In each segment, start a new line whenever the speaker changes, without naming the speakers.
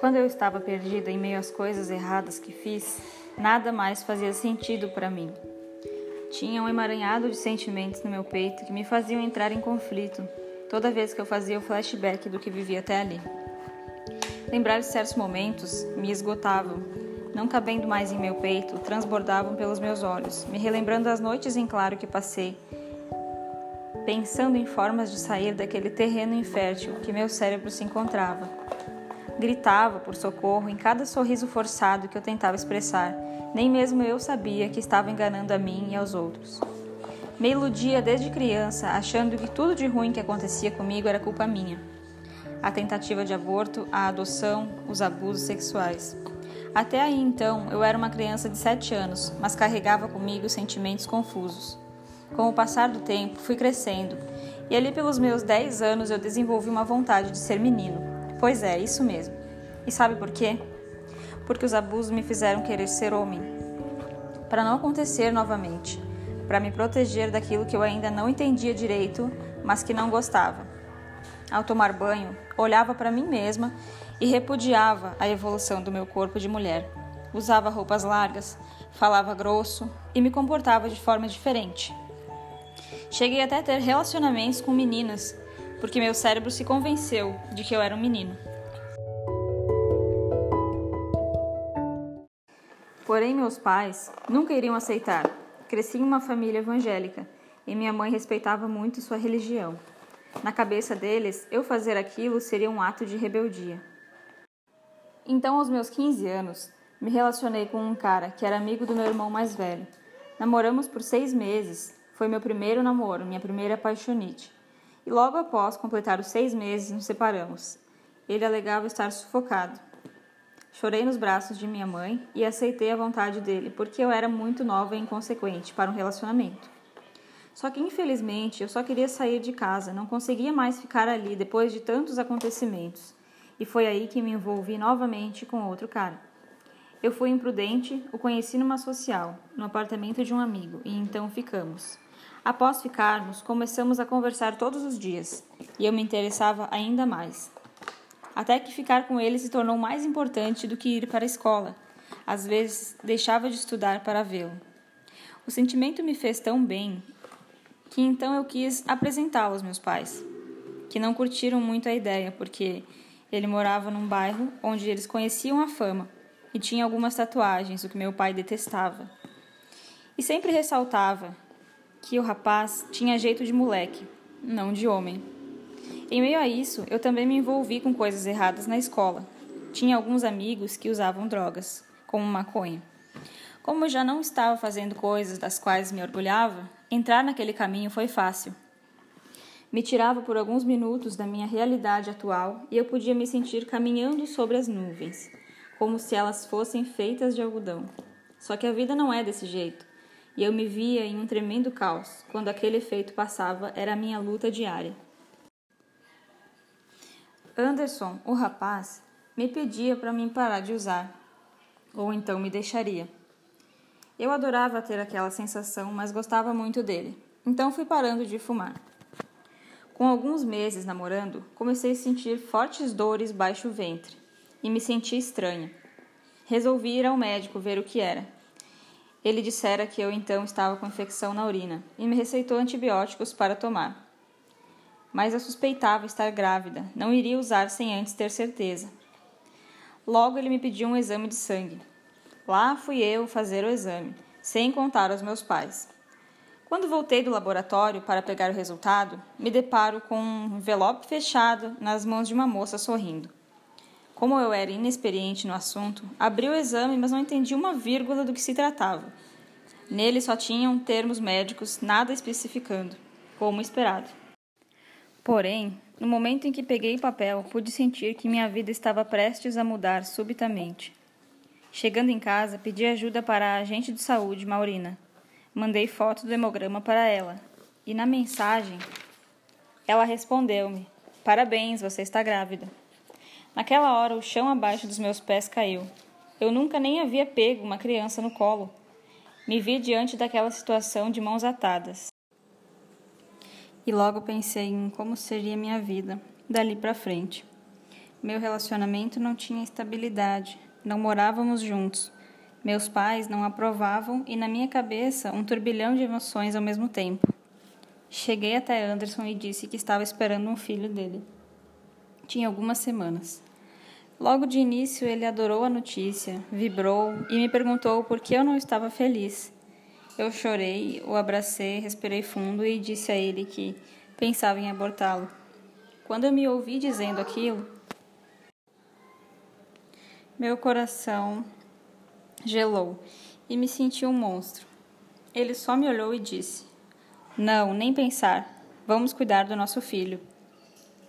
Quando eu estava perdida em meio às coisas erradas que fiz, nada mais fazia sentido para mim. Tinha um emaranhado de sentimentos no meu peito que me faziam entrar em conflito toda vez que eu fazia o flashback do que vivi até ali. Lembrar de certos momentos me esgotavam, não cabendo mais em meu peito, transbordavam pelos meus olhos, me relembrando as noites em claro que passei, pensando em formas de sair daquele terreno infértil que meu cérebro se encontrava. Gritava por socorro em cada sorriso forçado que eu tentava expressar, nem mesmo eu sabia que estava enganando a mim e aos outros. Me iludia desde criança, achando que tudo de ruim que acontecia comigo era culpa minha. A tentativa de aborto, a adoção, os abusos sexuais. Até aí então, eu era uma criança de 7 anos, mas carregava comigo sentimentos confusos. Com o passar do tempo, fui crescendo, e ali pelos meus 10 anos eu desenvolvi uma vontade de ser menino. Pois é, isso mesmo. E sabe por quê? Porque os abusos me fizeram querer ser homem. Para não acontecer novamente para me proteger daquilo que eu ainda não entendia direito, mas que não gostava. Ao tomar banho, olhava para mim mesma e repudiava a evolução do meu corpo de mulher. Usava roupas largas, falava grosso e me comportava de forma diferente. Cheguei até a ter relacionamentos com meninas, porque meu cérebro se convenceu de que eu era um menino. Porém, meus pais nunca iriam aceitar Cresci em uma família evangélica e minha mãe respeitava muito sua religião. Na cabeça deles, eu fazer aquilo seria um ato de rebeldia. Então, aos meus 15 anos, me relacionei com um cara que era amigo do meu irmão mais velho. Namoramos por seis meses, foi meu primeiro namoro, minha primeira apaixonite. E logo após completar os seis meses, nos separamos. Ele alegava estar sufocado. Chorei nos braços de minha mãe e aceitei a vontade dele, porque eu era muito nova e inconsequente para um relacionamento. Só que infelizmente eu só queria sair de casa, não conseguia mais ficar ali depois de tantos acontecimentos. E foi aí que me envolvi novamente com outro cara. Eu fui imprudente, o conheci numa social, no apartamento de um amigo, e então ficamos. Após ficarmos, começamos a conversar todos os dias, e eu me interessava ainda mais até que ficar com ele se tornou mais importante do que ir para a escola. Às vezes, deixava de estudar para vê-lo. O sentimento me fez tão bem que então eu quis apresentá-lo aos meus pais, que não curtiram muito a ideia, porque ele morava num bairro onde eles conheciam a fama e tinha algumas tatuagens, o que meu pai detestava. E sempre ressaltava que o rapaz tinha jeito de moleque, não de homem. Em meio a isso, eu também me envolvi com coisas erradas na escola. Tinha alguns amigos que usavam drogas, como maconha. Como eu já não estava fazendo coisas das quais me orgulhava, entrar naquele caminho foi fácil. Me tirava por alguns minutos da minha realidade atual e eu podia me sentir caminhando sobre as nuvens, como se elas fossem feitas de algodão. Só que a vida não é desse jeito, e eu me via em um tremendo caos quando aquele efeito passava, era a minha luta diária. Anderson, o rapaz, me pedia para mim parar de usar, ou então me deixaria. Eu adorava ter aquela sensação, mas gostava muito dele, então fui parando de fumar. Com alguns meses namorando, comecei a sentir fortes dores baixo o ventre e me senti estranha. Resolvi ir ao médico ver o que era. Ele dissera que eu então estava com infecção na urina e me receitou antibióticos para tomar mas eu suspeitava estar grávida, não iria usar sem antes ter certeza. Logo ele me pediu um exame de sangue. Lá fui eu fazer o exame, sem contar aos meus pais. Quando voltei do laboratório para pegar o resultado, me deparo com um envelope fechado nas mãos de uma moça sorrindo. Como eu era inexperiente no assunto, abri o exame, mas não entendi uma vírgula do que se tratava. Nele só tinham termos médicos, nada especificando, como esperado. Porém, no momento em que peguei o papel, pude sentir que minha vida estava prestes a mudar subitamente. Chegando em casa, pedi ajuda para a agente de saúde, Maurina. Mandei foto do hemograma para ela. E na mensagem, ela respondeu-me: Parabéns, você está grávida. Naquela hora, o chão abaixo dos meus pés caiu. Eu nunca nem havia pego uma criança no colo. Me vi diante daquela situação de mãos atadas e logo pensei em como seria minha vida dali para frente. Meu relacionamento não tinha estabilidade, não morávamos juntos. Meus pais não aprovavam e na minha cabeça um turbilhão de emoções ao mesmo tempo. Cheguei até Anderson e disse que estava esperando um filho dele. Tinha algumas semanas. Logo de início ele adorou a notícia, vibrou e me perguntou por que eu não estava feliz. Eu chorei, o abracei, respirei fundo e disse a ele que pensava em abortá-lo. Quando eu me ouvi dizendo aquilo, meu coração gelou e me senti um monstro. Ele só me olhou e disse: Não, nem pensar. Vamos cuidar do nosso filho.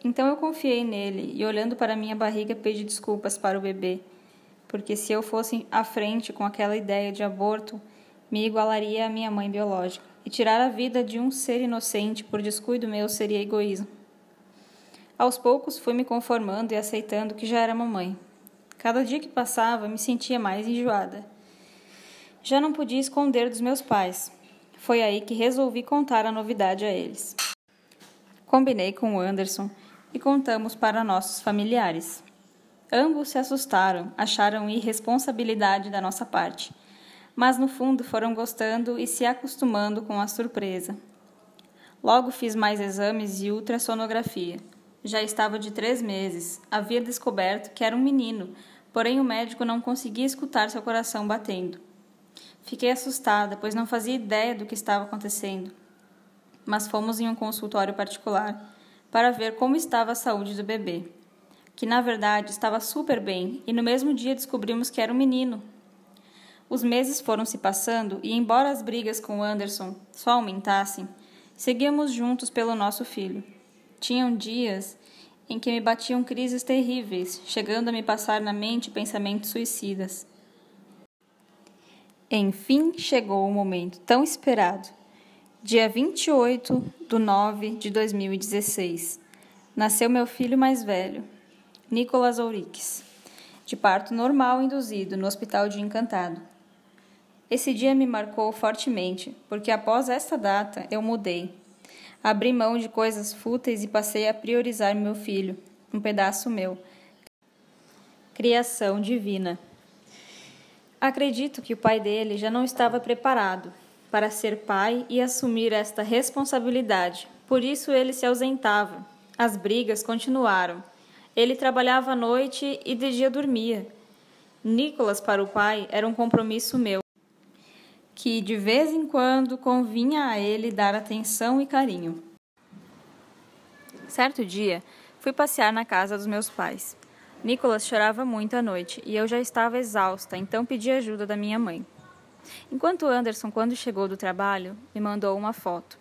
Então eu confiei nele e, olhando para minha barriga, pedi desculpas para o bebê, porque se eu fosse à frente com aquela ideia de aborto, me igualaria à minha mãe biológica, e tirar a vida de um ser inocente por descuido meu seria egoísmo. Aos poucos fui me conformando e aceitando que já era mamãe. Cada dia que passava, me sentia mais enjoada. Já não podia esconder dos meus pais. Foi aí que resolvi contar a novidade a eles. Combinei com o Anderson e contamos para nossos familiares. Ambos se assustaram, acharam irresponsabilidade da nossa parte, mas no fundo foram gostando e se acostumando com a surpresa. Logo fiz mais exames e ultrassonografia. Já estava de três meses. Havia descoberto que era um menino, porém o médico não conseguia escutar seu coração batendo. Fiquei assustada, pois não fazia ideia do que estava acontecendo. Mas fomos em um consultório particular para ver como estava a saúde do bebê, que na verdade estava super bem, e no mesmo dia descobrimos que era um menino. Os meses foram se passando e, embora as brigas com Anderson só aumentassem, seguíamos juntos pelo nosso filho. Tinham dias em que me batiam crises terríveis, chegando a me passar na mente pensamentos suicidas. Enfim chegou o momento tão esperado. Dia 28 de 9 de 2016. Nasceu meu filho mais velho, Nicolas Ourix, de parto normal induzido no Hospital de Encantado. Esse dia me marcou fortemente, porque após esta data eu mudei Abri mão de coisas fúteis e passei a priorizar meu filho, um pedaço meu. Criação divina. Acredito que o pai dele já não estava preparado para ser pai e assumir esta responsabilidade. Por isso ele se ausentava. As brigas continuaram. Ele trabalhava à noite e de dia dormia. Nicolas para o pai era um compromisso meu que de vez em quando convinha a ele dar atenção e carinho. Certo dia, fui passear na casa dos meus pais. Nicolas chorava muito à noite e eu já estava exausta, então pedi ajuda da minha mãe. Enquanto Anderson, quando chegou do trabalho, me mandou uma foto.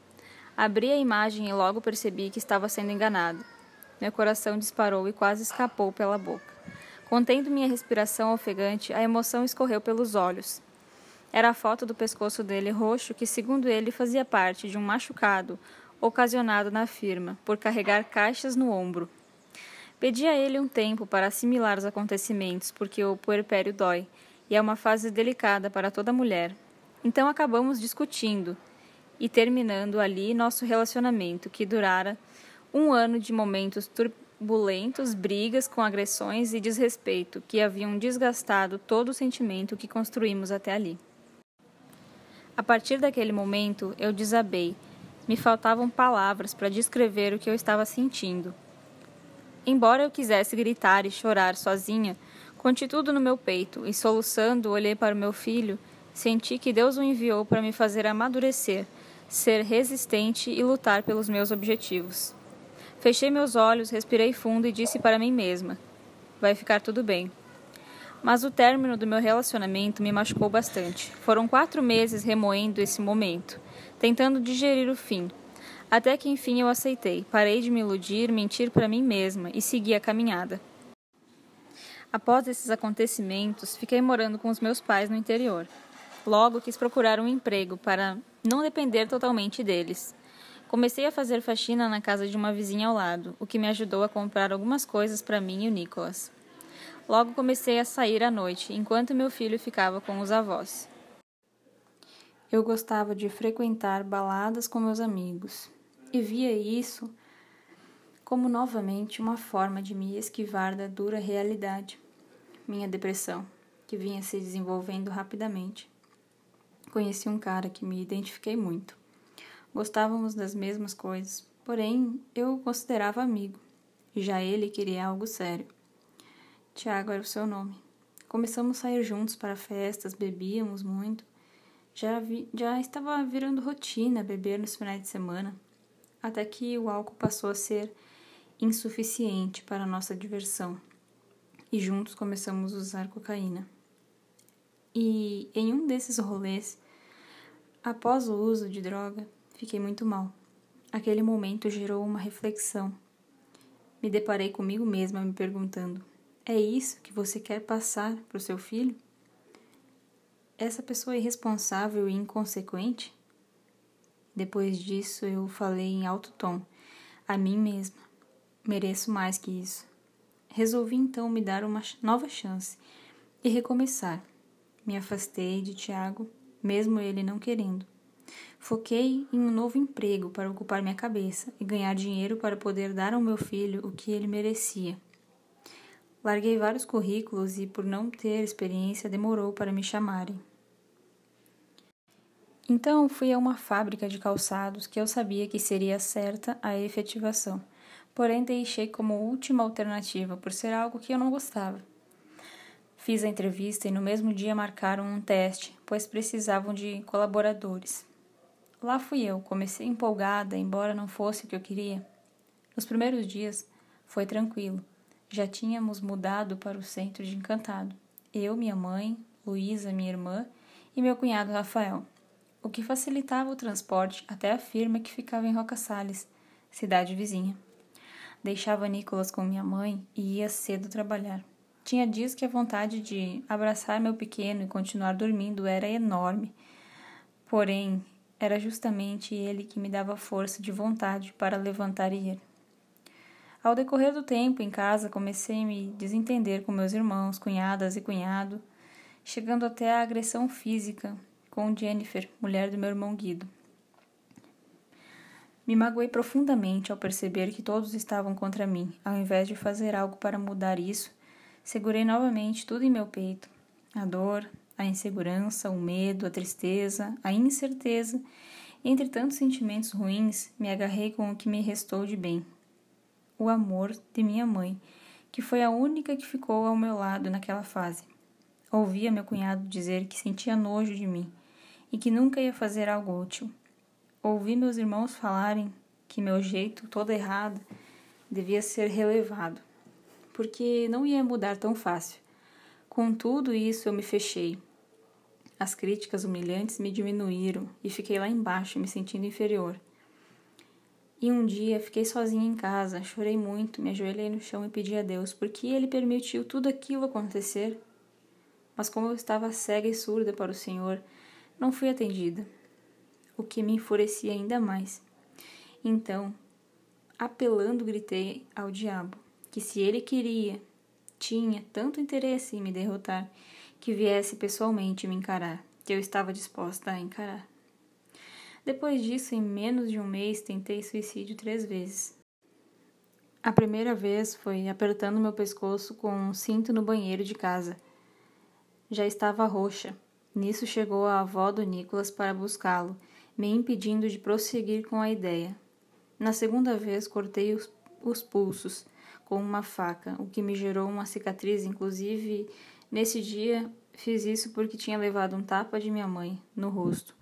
Abri a imagem e logo percebi que estava sendo enganado. Meu coração disparou e quase escapou pela boca. Contendo minha respiração ofegante, a emoção escorreu pelos olhos. Era a foto do pescoço dele roxo que, segundo ele, fazia parte de um machucado ocasionado na firma por carregar caixas no ombro. Pedi a ele um tempo para assimilar os acontecimentos, porque o puerpério dói e é uma fase delicada para toda mulher. Então acabamos discutindo e terminando ali nosso relacionamento, que durara um ano de momentos turbulentos, brigas com agressões e desrespeito que haviam desgastado todo o sentimento que construímos até ali. A partir daquele momento, eu desabei. Me faltavam palavras para descrever o que eu estava sentindo. Embora eu quisesse gritar e chorar sozinha, conti tudo no meu peito e, soluçando, olhei para o meu filho, senti que Deus o enviou para me fazer amadurecer, ser resistente e lutar pelos meus objetivos. Fechei meus olhos, respirei fundo e disse para mim mesma: Vai ficar tudo bem. Mas o término do meu relacionamento me machucou bastante. Foram quatro meses remoendo esse momento, tentando digerir o fim. Até que enfim eu aceitei, parei de me iludir, mentir para mim mesma e segui a caminhada. Após esses acontecimentos, fiquei morando com os meus pais no interior. Logo quis procurar um emprego para não depender totalmente deles. Comecei a fazer faxina na casa de uma vizinha ao lado, o que me ajudou a comprar algumas coisas para mim e o Nicolas. Logo comecei a sair à noite, enquanto meu filho ficava com os avós. Eu gostava de frequentar baladas com meus amigos e via isso como novamente uma forma de me esquivar da dura realidade. Minha depressão, que vinha se desenvolvendo rapidamente. Conheci um cara que me identifiquei muito. Gostávamos das mesmas coisas, porém eu o considerava amigo, e já ele queria algo sério. Tiago era o seu nome. Começamos a sair juntos para festas, bebíamos muito. Já, vi, já estava virando rotina beber nos finais de semana, até que o álcool passou a ser insuficiente para nossa diversão e juntos começamos a usar cocaína. E em um desses rolês, após o uso de droga, fiquei muito mal. Aquele momento gerou uma reflexão. Me deparei comigo mesma me perguntando: é isso que você quer passar para o seu filho? Essa pessoa é irresponsável e inconsequente? Depois disso, eu falei em alto tom a mim mesma: mereço mais que isso. Resolvi então me dar uma nova chance e recomeçar me afastei de Tiago, mesmo ele não querendo. Foquei em um novo emprego para ocupar minha cabeça e ganhar dinheiro para poder dar ao meu filho o que ele merecia. Larguei vários currículos e, por não ter experiência, demorou para me chamarem. Então fui a uma fábrica de calçados que eu sabia que seria certa a efetivação, porém deixei como última alternativa por ser algo que eu não gostava. Fiz a entrevista e no mesmo dia marcaram um teste, pois precisavam de colaboradores. Lá fui eu, comecei empolgada, embora não fosse o que eu queria. Nos primeiros dias foi tranquilo. Já tínhamos mudado para o centro de Encantado. Eu, minha mãe, Luísa, minha irmã e meu cunhado Rafael, o que facilitava o transporte até a firma que ficava em Roca Sales, cidade vizinha. Deixava Nicolas com minha mãe e ia cedo trabalhar. Tinha dias que a vontade de abraçar meu pequeno e continuar dormindo era enorme. Porém, era justamente ele que me dava força de vontade para levantar e ir. Ao decorrer do tempo em casa, comecei a me desentender com meus irmãos, cunhadas e cunhado, chegando até a agressão física com Jennifer, mulher do meu irmão Guido. Me magoei profundamente ao perceber que todos estavam contra mim, ao invés de fazer algo para mudar isso Segurei novamente tudo em meu peito: a dor, a insegurança, o medo, a tristeza, a incerteza. Entre tantos sentimentos ruins, me agarrei com o que me restou de bem: o amor de minha mãe, que foi a única que ficou ao meu lado naquela fase. Ouvia meu cunhado dizer que sentia nojo de mim e que nunca ia fazer algo útil. Ouvi meus irmãos falarem que meu jeito todo errado devia ser relevado porque não ia mudar tão fácil. Com tudo isso, eu me fechei. As críticas humilhantes me diminuíram e fiquei lá embaixo, me sentindo inferior. E um dia fiquei sozinha em casa, chorei muito, me ajoelhei no chão e pedi a Deus porque Ele permitiu tudo aquilo acontecer. Mas como eu estava cega e surda para o Senhor, não fui atendida, o que me enfurecia ainda mais. Então, apelando, gritei ao diabo: que se ele queria, tinha tanto interesse em me derrotar, que viesse pessoalmente me encarar, que eu estava disposta a encarar. Depois disso, em menos de um mês, tentei suicídio três vezes. A primeira vez foi apertando meu pescoço com um cinto no banheiro de casa. Já estava roxa. Nisso chegou a avó do Nicolas para buscá-lo, me impedindo de prosseguir com a ideia. Na segunda vez, cortei os, os pulsos com uma faca, o que me gerou uma cicatriz. Inclusive, nesse dia, fiz isso porque tinha levado um tapa de minha mãe no rosto,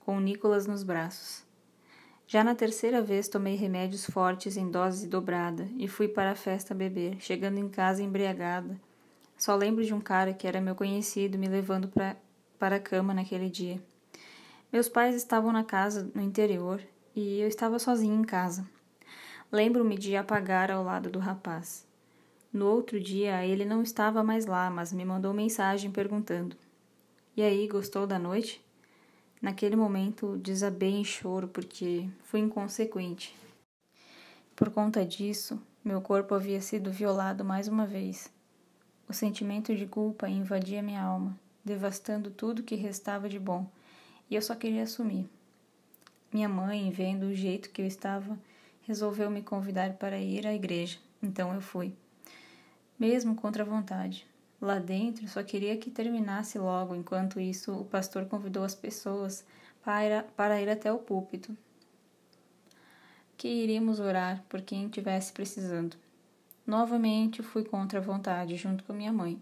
com o Nicolas nos braços. Já na terceira vez, tomei remédios fortes em dose dobrada e fui para a festa beber, chegando em casa embriagada. Só lembro de um cara que era meu conhecido me levando pra, para a cama naquele dia. Meus pais estavam na casa no interior e eu estava sozinha em casa. Lembro-me de apagar ao lado do rapaz. No outro dia, ele não estava mais lá, mas me mandou mensagem perguntando: E aí, gostou da noite? Naquele momento, desabei em choro porque fui inconsequente. Por conta disso, meu corpo havia sido violado mais uma vez. O sentimento de culpa invadia minha alma, devastando tudo que restava de bom, e eu só queria assumir. Minha mãe, vendo o jeito que eu estava, resolveu me convidar para ir à igreja, então eu fui. Mesmo contra a vontade. Lá dentro só queria que terminasse logo, enquanto isso o pastor convidou as pessoas para, para ir até o púlpito. Que iríamos orar por quem estivesse precisando. Novamente fui contra a vontade, junto com minha mãe.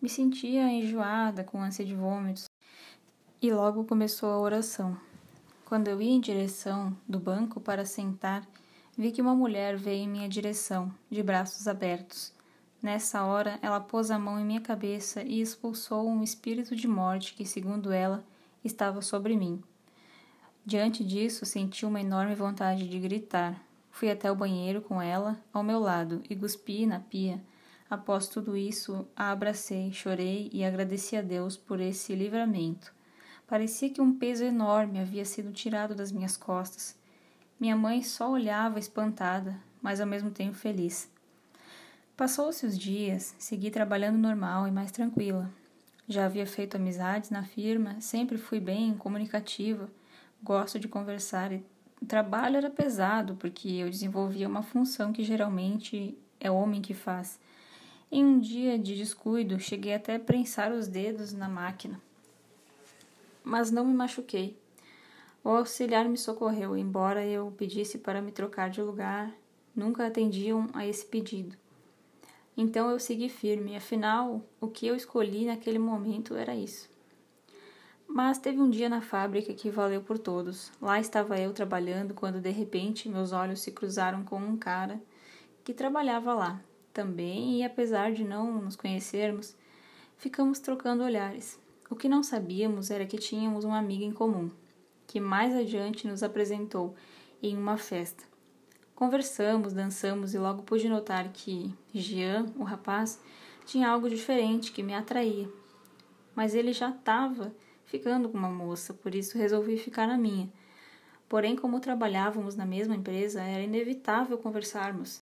Me sentia enjoada, com ânsia de vômitos, e logo começou a oração. Quando eu ia em direção do banco para sentar, vi que uma mulher veio em minha direção, de braços abertos. Nessa hora, ela pôs a mão em minha cabeça e expulsou um espírito de morte que, segundo ela, estava sobre mim. Diante disso, senti uma enorme vontade de gritar. Fui até o banheiro com ela ao meu lado e cuspi na pia. Após tudo isso, a abracei, chorei e agradeci a Deus por esse livramento. Parecia que um peso enorme havia sido tirado das minhas costas. Minha mãe só olhava espantada, mas ao mesmo tempo feliz. Passou-se os dias, segui trabalhando normal e mais tranquila. Já havia feito amizades na firma, sempre fui bem comunicativa, gosto de conversar e o trabalho era pesado porque eu desenvolvia uma função que geralmente é homem que faz. Em um dia de descuido, cheguei até a prensar os dedos na máquina mas não me machuquei. O auxiliar me socorreu, embora eu pedisse para me trocar de lugar, nunca atendiam a esse pedido. Então eu segui firme, afinal, o que eu escolhi naquele momento era isso. Mas teve um dia na fábrica que valeu por todos. Lá estava eu trabalhando quando de repente meus olhos se cruzaram com um cara que trabalhava lá também, e apesar de não nos conhecermos, ficamos trocando olhares. O que não sabíamos era que tínhamos uma amiga em comum, que mais adiante nos apresentou em uma festa. Conversamos, dançamos e logo pude notar que Jean, o rapaz, tinha algo diferente que me atraía. Mas ele já estava ficando com uma moça, por isso resolvi ficar na minha. Porém, como trabalhávamos na mesma empresa, era inevitável conversarmos.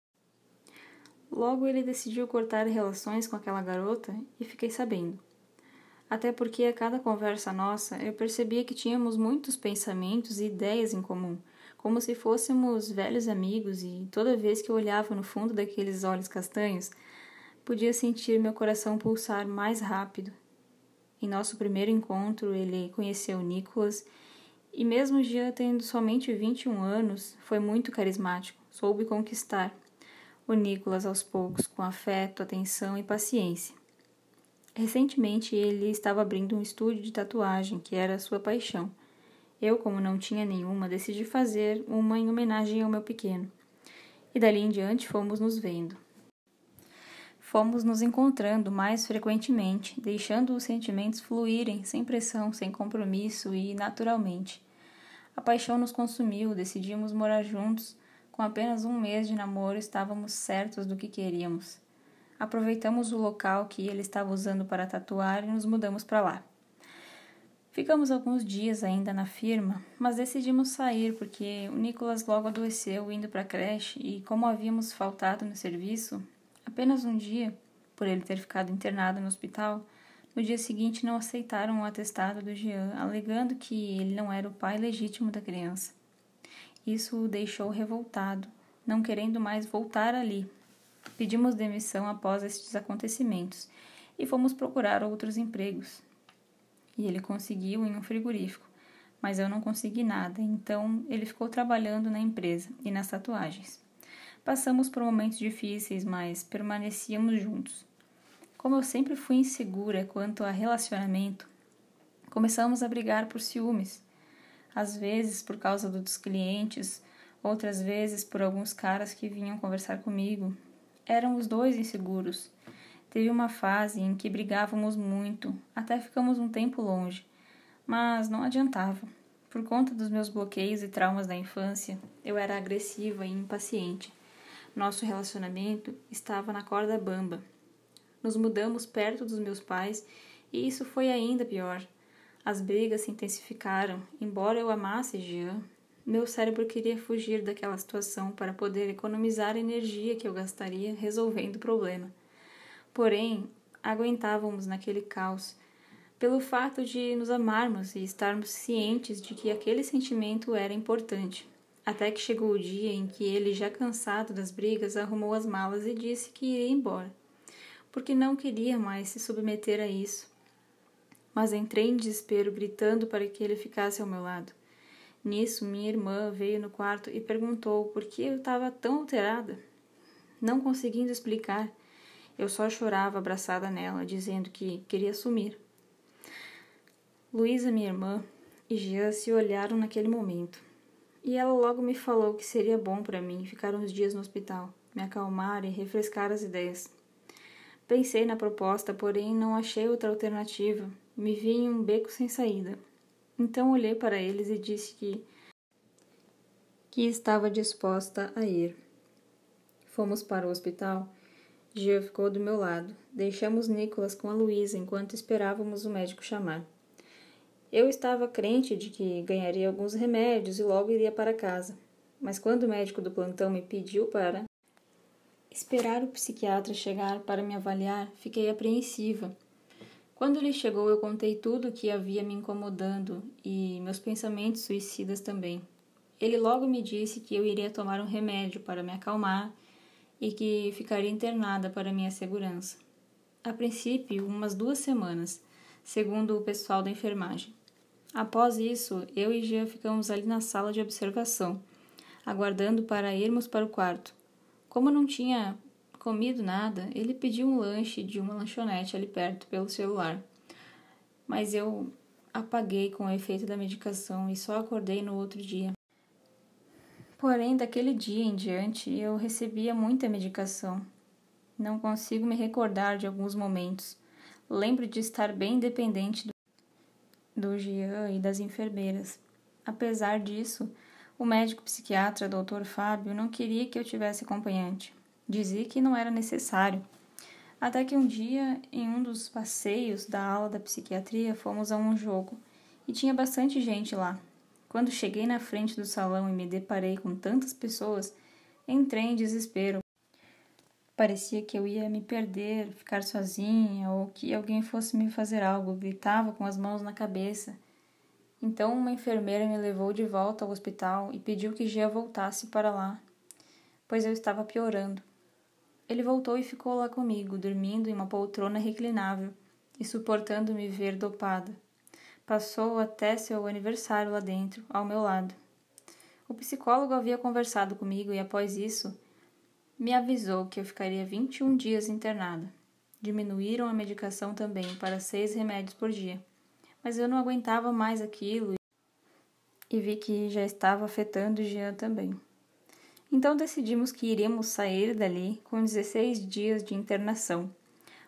Logo ele decidiu cortar relações com aquela garota e fiquei sabendo até porque a cada conversa nossa eu percebia que tínhamos muitos pensamentos e ideias em comum, como se fôssemos velhos amigos, e toda vez que eu olhava no fundo daqueles olhos castanhos, podia sentir meu coração pulsar mais rápido. Em nosso primeiro encontro, ele conheceu Nicholas e, mesmo já tendo somente 21 anos, foi muito carismático, soube conquistar o Nicholas aos poucos, com afeto, atenção e paciência. Recentemente ele estava abrindo um estúdio de tatuagem, que era sua paixão. Eu, como não tinha nenhuma, decidi fazer uma em homenagem ao meu pequeno. E dali em diante fomos nos vendo. Fomos nos encontrando mais frequentemente, deixando os sentimentos fluírem sem pressão, sem compromisso e naturalmente. A paixão nos consumiu, decidimos morar juntos. Com apenas um mês de namoro, estávamos certos do que queríamos. Aproveitamos o local que ele estava usando para tatuar e nos mudamos para lá. Ficamos alguns dias ainda na firma, mas decidimos sair porque o Nicolas logo adoeceu indo para a creche e, como havíamos faltado no serviço, apenas um dia, por ele ter ficado internado no hospital, no dia seguinte não aceitaram o atestado do Jean, alegando que ele não era o pai legítimo da criança. Isso o deixou revoltado, não querendo mais voltar ali, Pedimos demissão após estes acontecimentos e fomos procurar outros empregos. E ele conseguiu em um frigorífico, mas eu não consegui nada, então ele ficou trabalhando na empresa e nas tatuagens. Passamos por momentos difíceis, mas permanecíamos juntos. Como eu sempre fui insegura quanto a relacionamento, começamos a brigar por ciúmes. Às vezes por causa dos clientes, outras vezes por alguns caras que vinham conversar comigo eram os dois inseguros. Teve uma fase em que brigávamos muito, até ficamos um tempo longe, mas não adiantava. Por conta dos meus bloqueios e traumas da infância, eu era agressiva e impaciente. Nosso relacionamento estava na corda bamba. Nos mudamos perto dos meus pais e isso foi ainda pior. As brigas se intensificaram, embora eu amasse Jean, meu cérebro queria fugir daquela situação para poder economizar a energia que eu gastaria resolvendo o problema. Porém, aguentávamos naquele caos pelo fato de nos amarmos e estarmos cientes de que aquele sentimento era importante. até que chegou o dia em que ele, já cansado das brigas, arrumou as malas e disse que iria embora, porque não queria mais se submeter a isso. Mas entrei em desespero, gritando para que ele ficasse ao meu lado. Nisso, minha irmã veio no quarto e perguntou por que eu estava tão alterada. Não conseguindo explicar, eu só chorava abraçada nela, dizendo que queria sumir. Luísa, minha irmã, e Jean se olharam naquele momento. E ela logo me falou que seria bom para mim ficar uns dias no hospital, me acalmar e refrescar as ideias. Pensei na proposta, porém não achei outra alternativa. Me vi em um beco sem saída. Então olhei para eles e disse que que estava disposta a ir. Fomos para o hospital. Jean ficou do meu lado. Deixamos Nicolas com a Luísa enquanto esperávamos o médico chamar. Eu estava crente de que ganharia alguns remédios e logo iria para casa. Mas quando o médico do plantão me pediu para esperar o psiquiatra chegar para me avaliar, fiquei apreensiva. Quando ele chegou, eu contei tudo o que havia me incomodando e meus pensamentos suicidas também. Ele logo me disse que eu iria tomar um remédio para me acalmar e que ficaria internada para minha segurança. A princípio, umas duas semanas, segundo o pessoal da enfermagem. Após isso, eu e Jean ficamos ali na sala de observação, aguardando para irmos para o quarto. Como não tinha comido nada, ele pediu um lanche de uma lanchonete ali perto pelo celular. Mas eu apaguei com o efeito da medicação e só acordei no outro dia. Porém, daquele dia em diante, eu recebia muita medicação. Não consigo me recordar de alguns momentos. Lembro de estar bem dependente do do Jean e das enfermeiras. Apesar disso, o médico psiquiatra Dr. Fábio não queria que eu tivesse acompanhante. Dizia que não era necessário. Até que um dia, em um dos passeios da aula da psiquiatria, fomos a um jogo e tinha bastante gente lá. Quando cheguei na frente do salão e me deparei com tantas pessoas, entrei em desespero, Parecia que eu ia me perder, ficar sozinha ou que alguém fosse me fazer algo. Gritava com as mãos na cabeça. Então uma enfermeira me levou de volta ao hospital e pediu que Gia voltasse para lá, pois eu estava piorando. Ele voltou e ficou lá comigo, dormindo em uma poltrona reclinável e suportando me ver dopada. Passou até seu aniversário lá dentro, ao meu lado. O psicólogo havia conversado comigo e após isso me avisou que eu ficaria 21 dias internada. Diminuíram a medicação também para seis remédios por dia, mas eu não aguentava mais aquilo e vi que já estava afetando Jean também. Então decidimos que iríamos sair dali com 16 dias de internação,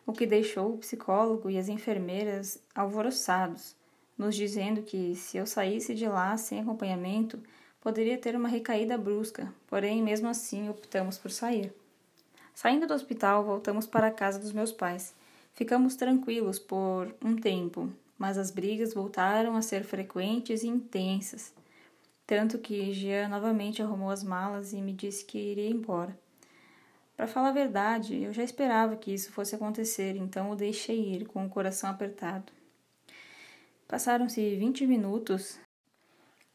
o que deixou o psicólogo e as enfermeiras alvoroçados, nos dizendo que se eu saísse de lá sem acompanhamento, poderia ter uma recaída brusca, porém, mesmo assim, optamos por sair. Saindo do hospital, voltamos para a casa dos meus pais. Ficamos tranquilos por um tempo, mas as brigas voltaram a ser frequentes e intensas. Tanto que Jean novamente arrumou as malas e me disse que iria embora. Para falar a verdade, eu já esperava que isso fosse acontecer, então o deixei ir com o coração apertado. Passaram-se vinte minutos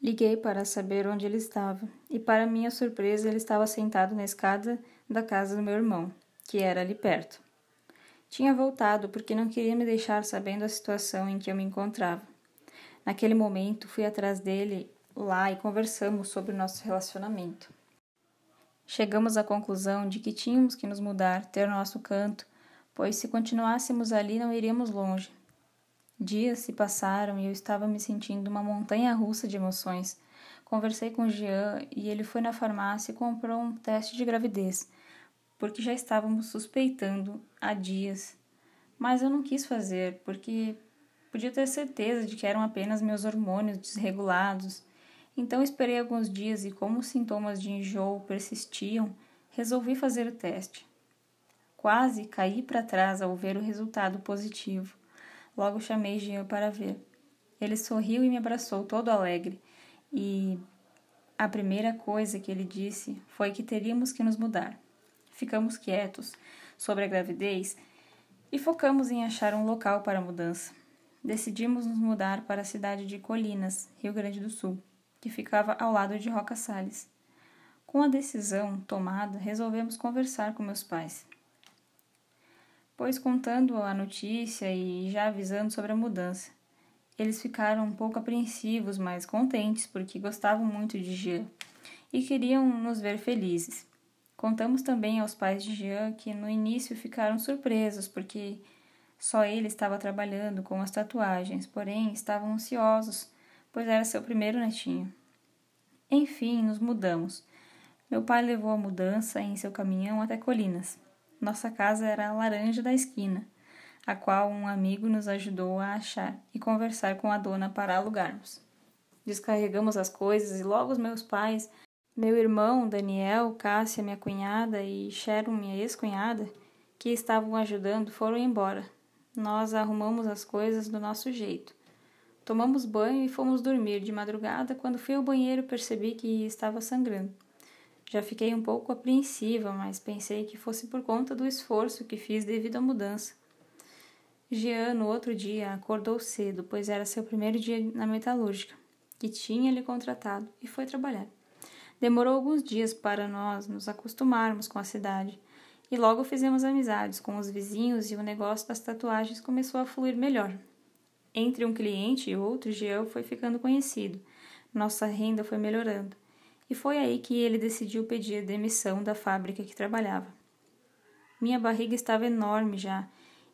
Liguei para saber onde ele estava, e para minha surpresa ele estava sentado na escada da casa do meu irmão, que era ali perto. Tinha voltado porque não queria me deixar sabendo a situação em que eu me encontrava. Naquele momento fui atrás dele lá e conversamos sobre o nosso relacionamento. Chegamos à conclusão de que tínhamos que nos mudar, ter nosso canto, pois se continuássemos ali não iríamos longe. Dias se passaram e eu estava me sentindo uma montanha russa de emoções. Conversei com Jean e ele foi na farmácia e comprou um teste de gravidez, porque já estávamos suspeitando há dias. Mas eu não quis fazer, porque podia ter certeza de que eram apenas meus hormônios desregulados. Então esperei alguns dias e, como os sintomas de enjoo persistiam, resolvi fazer o teste. Quase caí para trás ao ver o resultado positivo. Logo chamei Jean para ver. Ele sorriu e me abraçou, todo alegre, e a primeira coisa que ele disse foi que teríamos que nos mudar. Ficamos quietos sobre a gravidez e focamos em achar um local para a mudança. Decidimos nos mudar para a cidade de Colinas, Rio Grande do Sul. Que ficava ao lado de Roca Salles. Com a decisão tomada, resolvemos conversar com meus pais. Pois contando a notícia e já avisando sobre a mudança, eles ficaram um pouco apreensivos, mas contentes porque gostavam muito de Jean e queriam nos ver felizes. Contamos também aos pais de Jean que no início ficaram surpresos porque só ele estava trabalhando com as tatuagens, porém estavam ansiosos, pois era seu primeiro netinho. Enfim, nos mudamos. Meu pai levou a mudança em seu caminhão até Colinas. Nossa casa era a laranja da esquina, a qual um amigo nos ajudou a achar e conversar com a dona para alugarmos. Descarregamos as coisas e logo os meus pais meu irmão, Daniel, Cássia, minha cunhada e Sharon, minha ex-cunhada, que estavam ajudando, foram embora. Nós arrumamos as coisas do nosso jeito. Tomamos banho e fomos dormir de madrugada. Quando fui ao banheiro, percebi que estava sangrando. Já fiquei um pouco apreensiva, mas pensei que fosse por conta do esforço que fiz devido à mudança. Jean, no outro dia, acordou cedo, pois era seu primeiro dia na metalúrgica, que tinha lhe contratado, e foi trabalhar. Demorou alguns dias para nós nos acostumarmos com a cidade, e logo fizemos amizades com os vizinhos e o negócio das tatuagens começou a fluir melhor. Entre um cliente e outro, Jean foi ficando conhecido, nossa renda foi melhorando, e foi aí que ele decidiu pedir demissão da fábrica que trabalhava. Minha barriga estava enorme já,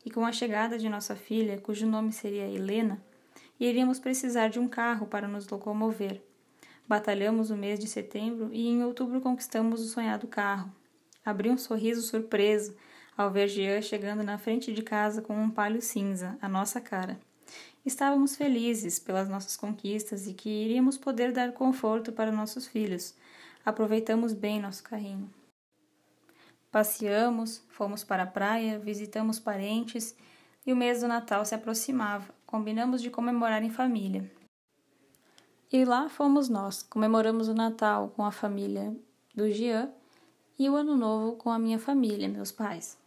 e com a chegada de nossa filha, cujo nome seria Helena, iríamos precisar de um carro para nos locomover. Batalhamos o mês de setembro e em outubro conquistamos o sonhado carro. Abri um sorriso surpreso ao ver Jean chegando na frente de casa com um palho cinza, a nossa cara. Estávamos felizes pelas nossas conquistas e que iríamos poder dar conforto para nossos filhos. Aproveitamos bem nosso carrinho. Passeamos, fomos para a praia, visitamos parentes e o mês do Natal se aproximava. Combinamos de comemorar em família. E lá fomos nós, comemoramos o Natal com a família do Jean e o Ano Novo com a minha família, meus pais.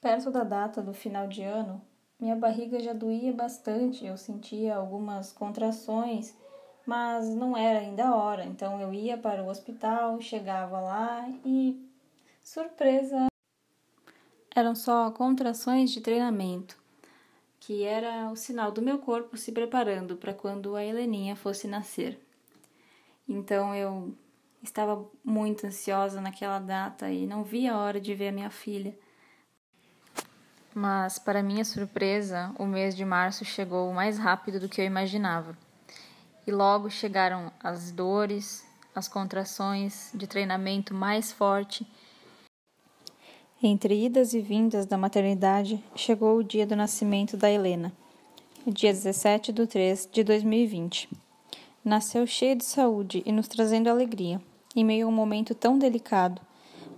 Perto da data do final de ano, minha barriga já doía bastante, eu sentia algumas contrações, mas não era ainda a hora, então eu ia para o hospital, chegava lá e surpresa, eram só contrações de treinamento que era o sinal do meu corpo se preparando para quando a Heleninha fosse nascer. Então eu estava muito ansiosa naquela data e não via a hora de ver a minha filha. Mas, para minha surpresa, o mês de março chegou mais rápido do que eu imaginava. E logo chegaram as dores, as contrações de treinamento mais forte entre idas e vindas da maternidade, chegou o dia do nascimento da Helena, dia 17 de 3 de 2020. Nasceu cheia de saúde e nos trazendo alegria, em meio a um momento tão delicado,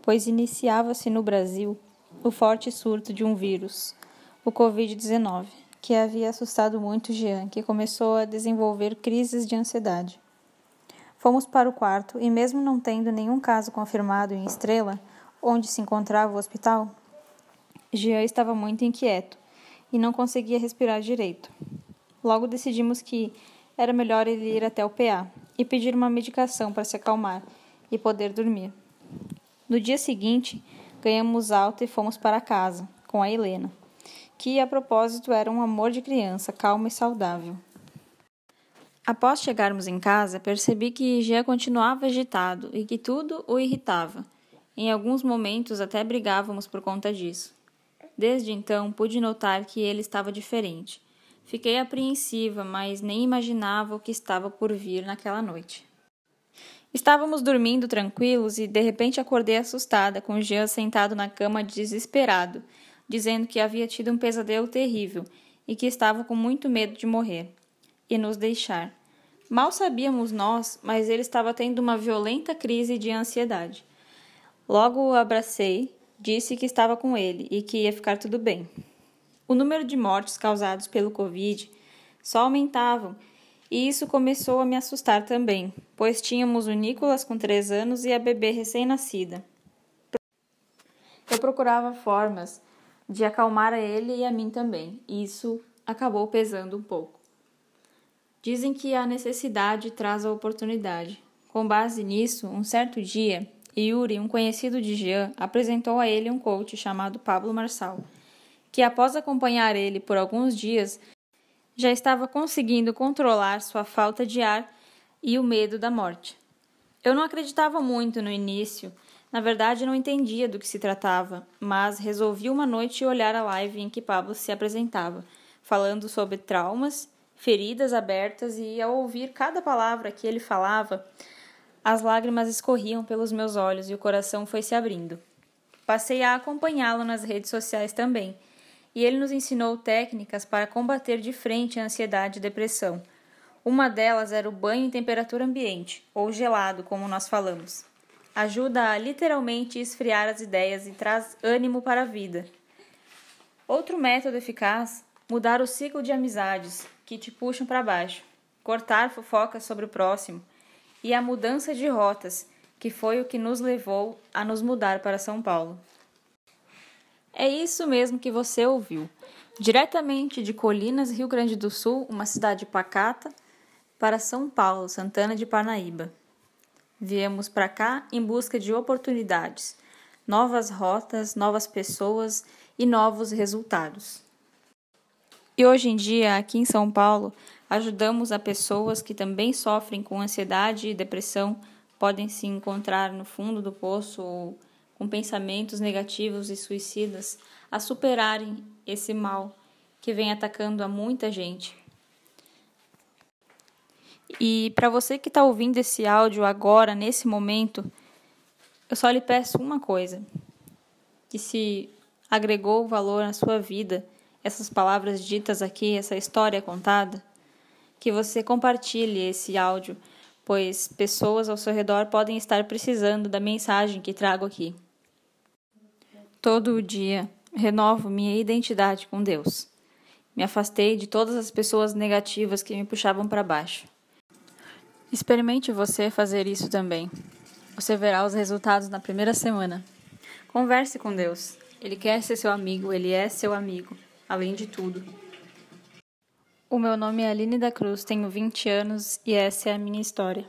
pois iniciava-se no Brasil o forte surto de um vírus, o Covid-19, que havia assustado muito Jean, que começou a desenvolver crises de ansiedade. Fomos para o quarto e, mesmo não tendo nenhum caso confirmado em Estrela, onde se encontrava o hospital, Jean estava muito inquieto e não conseguia respirar direito. Logo decidimos que era melhor ele ir até o PA e pedir uma medicação para se acalmar e poder dormir. No dia seguinte, ganhamos alta e fomos para casa com a Helena, que a propósito era um amor de criança, calma e saudável. Após chegarmos em casa, percebi que Jean continuava agitado e que tudo o irritava. Em alguns momentos até brigávamos por conta disso. Desde então pude notar que ele estava diferente. Fiquei apreensiva, mas nem imaginava o que estava por vir naquela noite. Estávamos dormindo tranquilos e de repente acordei assustada, com Jean sentado na cama desesperado, dizendo que havia tido um pesadelo terrível e que estava com muito medo de morrer e nos deixar. Mal sabíamos nós, mas ele estava tendo uma violenta crise de ansiedade. Logo o abracei, disse que estava com ele e que ia ficar tudo bem. O número de mortes causadas pelo Covid só aumentavam e isso começou a me assustar também, pois tínhamos o Nicolas com três anos e a bebê recém-nascida. Eu procurava formas de acalmar a ele e a mim também, e isso acabou pesando um pouco. Dizem que a necessidade traz a oportunidade. Com base nisso, um certo dia, Yuri, um conhecido de Jean, apresentou a ele um coach chamado Pablo Marçal, que após acompanhar ele por alguns dias, já estava conseguindo controlar sua falta de ar e o medo da morte. Eu não acreditava muito no início, na verdade não entendia do que se tratava, mas resolvi uma noite olhar a live em que Pablo se apresentava, falando sobre traumas feridas abertas, e ao ouvir cada palavra que ele falava, as lágrimas escorriam pelos meus olhos e o coração foi se abrindo. Passei a acompanhá-lo nas redes sociais também, e ele nos ensinou técnicas para combater de frente a ansiedade e depressão. Uma delas era o banho em temperatura ambiente, ou gelado, como nós falamos. Ajuda a literalmente esfriar as ideias e traz ânimo para a vida. Outro método eficaz mudar o ciclo de amizades que te puxam para baixo, cortar fofocas sobre o próximo e a mudança de rotas, que foi o que nos levou a nos mudar para São Paulo. É isso mesmo que você ouviu. Diretamente de Colinas, Rio Grande do Sul, uma cidade pacata, para São Paulo, Santana de Parnaíba. Viemos para cá em busca de oportunidades, novas rotas, novas pessoas e novos resultados. E hoje em dia, aqui em São Paulo, ajudamos a pessoas que também sofrem com ansiedade e depressão, podem se encontrar no fundo do poço ou com pensamentos negativos e suicidas, a superarem esse mal que vem atacando a muita gente. E para você que está ouvindo esse áudio agora, nesse momento, eu só lhe peço uma coisa: que se agregou valor na sua vida, essas palavras ditas aqui, essa história contada, que você compartilhe esse áudio, pois pessoas ao seu redor podem estar precisando da mensagem que trago aqui. Todo o dia renovo minha identidade com Deus. Me afastei de todas as pessoas negativas que me puxavam para baixo. Experimente você fazer isso também. Você verá os resultados na primeira semana. Converse com Deus. Ele quer ser seu amigo, ele é seu amigo além de tudo. O meu nome é Aline da Cruz, tenho 20 anos e essa é a minha história.